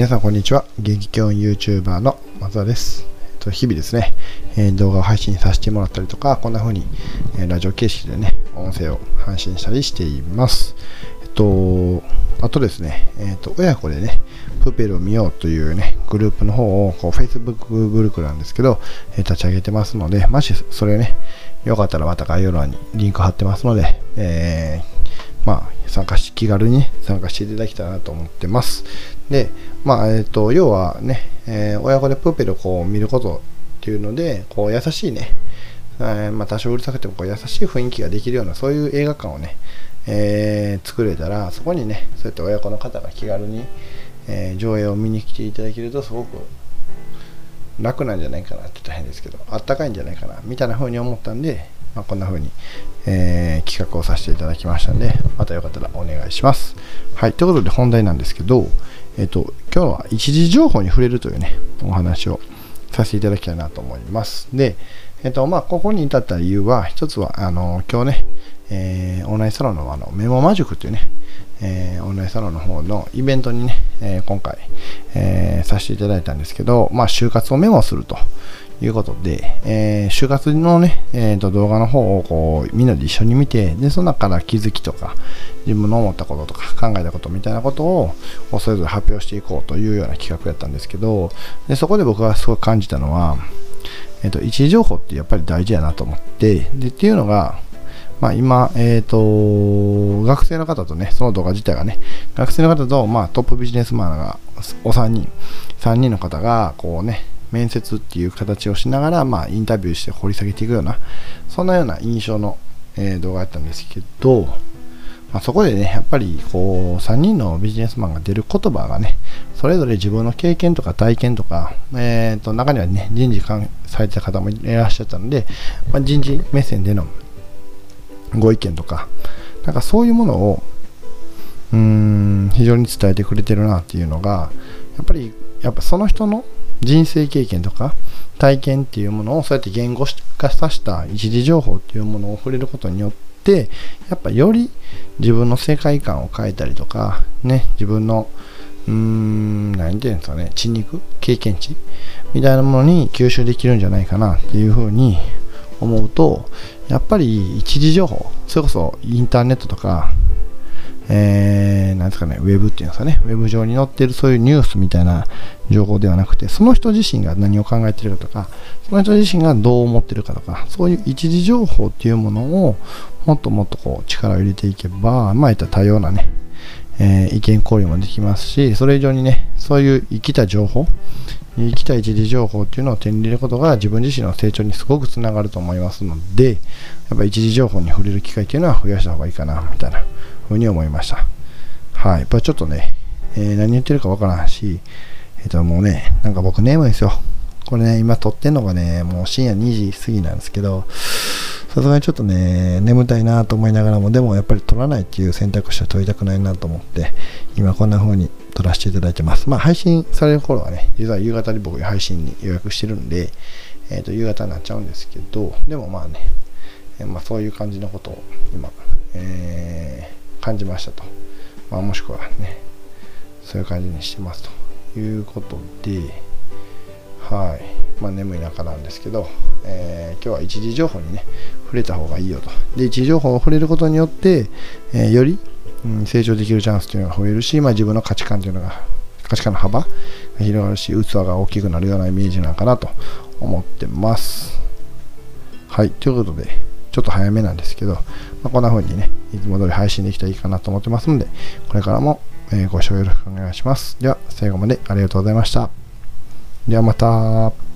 皆さんこんにちは。元気教員 YouTuber の松田です。日々ですね、え動画を配信させてもらったりとか、こんな風に、えラジオ形式でね、音声を配信したりしています。えっと、あとですね、えっと、親子でね、プペルを見ようというね、グループの方を、こう、Facebook グループなんですけど、え立ち上げてますので、もしそれね、よかったらまた概要欄にリンク貼ってますので、えーまあ、参加し、気軽に、参加していただきたいなと思ってます。で、まあ、えっ、ー、と、要はね、えー、親子でプーペルをこう見ることっていうので、こう優しいね、えー、まあ、多少うるさくてもこう優しい雰囲気ができるような、そういう映画館をね、えー、作れたら、そこにね、そうやって親子の方が気軽に、えー、上映を見に来ていただけると、すごく楽なんじゃないかなって言ったら変ですけど、あったかいんじゃないかな、みたいな風に思ったんで、まあ、こんな風に、えー、企画をさせていただきましたので、またよかったらお願いします。はい、ということで本題なんですけど、えっ、ー、と、今日は一時情報に触れるというね、お話をさせていただきたいなと思います。で、えっ、ー、と、まあ、ここに至った理由は、一つは、あの、今日ね、えー、オンラインサロンのあのメモマジックというね、えー、オンラインサロンの方のイベントにね、えー、今回、えー、させていただいたんですけど、まあ、就活をメモするということで、えー、就活のね、えー、と動画の方をこうみんなで一緒に見て、で、その中から気づきとか、自分の思ったこととか考えたことみたいなことをそれぞれ発表していこうというような企画やったんですけど、でそこで僕がすごい感じたのは、えっ、ー、と、一時情報ってやっぱり大事やなと思って、で、っていうのが、まあ、今、えっ、ー、と、学生の方とね、その動画自体がね、学生の方と、まあ、トップビジネスマンがお三人、3人の方が、こうね、面接っていう形をしながら、まあ、インタビューして掘り下げていくような、そんなような印象の、えー、動画だったんですけど、まあ、そこでね、やっぱりこう3人のビジネスマンが出る言葉がね、それぞれ自分の経験とか体験とか、えー、と中にはね、人事関されてた方もいらっしゃったので、まあ、人事目線でのご意見とか、なんかそういうものを、うーん、非常に伝えてくれてるなっていうのが、やっぱり、やっぱその人の人生経験とか体験っていうものをそうやって言語化させた一時情報っていうものを触れることによってやっぱより自分の世界観を変えたりとかね自分のうーん何て言うんですかね血肉経験値みたいなものに吸収できるんじゃないかなっていうふうに思うとやっぱり一時情報それこそインターネットとかえー、なんですかね、ウェブっていうんですかね、ウェブ上に載っているそういうニュースみたいな情報ではなくて、その人自身が何を考えてるかとか、その人自身がどう思ってるかとか、そういう一時情報っていうものをもっともっとこう力を入れていけば、まあ、いった多様なね、えー、意見交流もできますし、それ以上にね、そういう生きた情報、生きた一時情報っていうのを手に入れることが自分自身の成長にすごくつながると思いますので、やっぱ一時情報に触れる機会っていうのは増やした方がいいかな、みたいなふうに思いました。はい。やっぱちょっとね、えー、何言ってるかわからんし、えっ、ー、と、もうね、なんか僕眠いんですよ。これね、今撮ってんのがね、もう深夜2時過ぎなんですけど、さすがにちょっとね、眠たいなと思いながらも、でもやっぱり撮らないっていう選択肢は取りたくないなと思って、今こんな風に撮らせていただいてます。まあ配信される頃はね、実は夕方に僕配信に予約してるんで、えっ、ー、と、夕方になっちゃうんですけど、でもまあね、えまあそういう感じのことを今、えー、感じましたと。まあもしくはね、そういう感じにしてますということで、はい。まあ、眠い中なんですけど、えー、今日は一時情報にね、触れた方がいいよと。で、一時情報を触れることによって、えー、より、うん、成長できるチャンスというのが増えるし、まあ、自分の価値観というのが、価値観の幅が広がるし、器が大きくなるようなイメージなのかなと思ってます。はい。ということで、ちょっと早めなんですけど、まあ、こんな風にね、いつも通り配信できたらいいかなと思ってますので、これからも、ご視聴よろしくお願いします。では、最後までありがとうございました。ではまた。